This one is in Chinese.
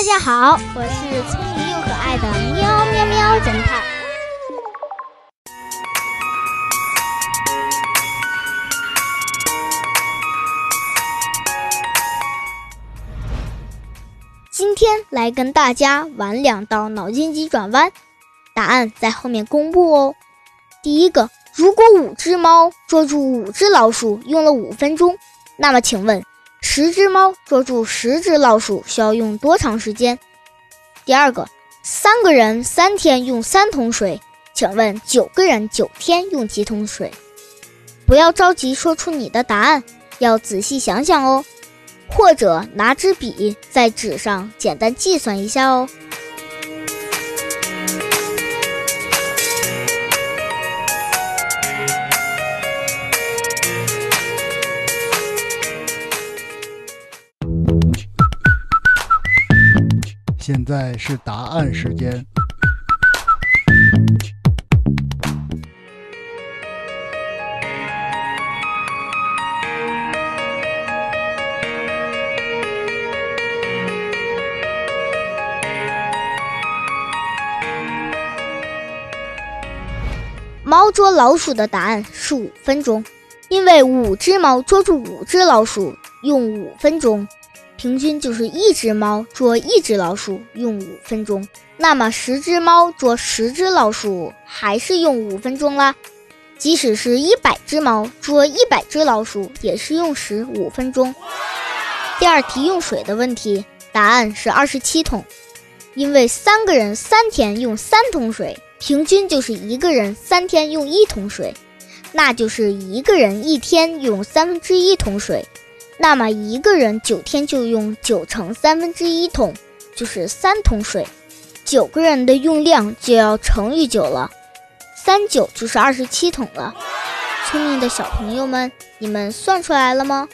大家好，我是聪明又可爱的喵喵喵侦探。今天来跟大家玩两道脑筋急转弯，答案在后面公布哦。第一个，如果五只猫捉住五只老鼠用了五分钟，那么请问？十只猫捉住十只老鼠需要用多长时间？第二个，三个人三天用三桶水，请问九个人九天用几桶水？不要着急说出你的答案，要仔细想想哦，或者拿支笔在纸上简单计算一下哦。现在是答案时间。猫捉老鼠的答案是五分钟，因为五只猫捉住五只老鼠用五分钟。平均就是一只猫捉一只老鼠用五分钟，那么十只猫捉十只老鼠还是用五分钟啦。即使是一百只猫捉一百只老鼠，也是用时五分钟。第二题用水的问题，答案是二十七桶，因为三个人三天用三桶水，平均就是一个人三天用一桶水，那就是一个人一天用三分之一桶水。那么一个人九天就用九乘三分之一桶，就是三桶水。九个人的用量就要乘以九了，三九就是二十七桶了。聪明的小朋友们，你们算出来了吗？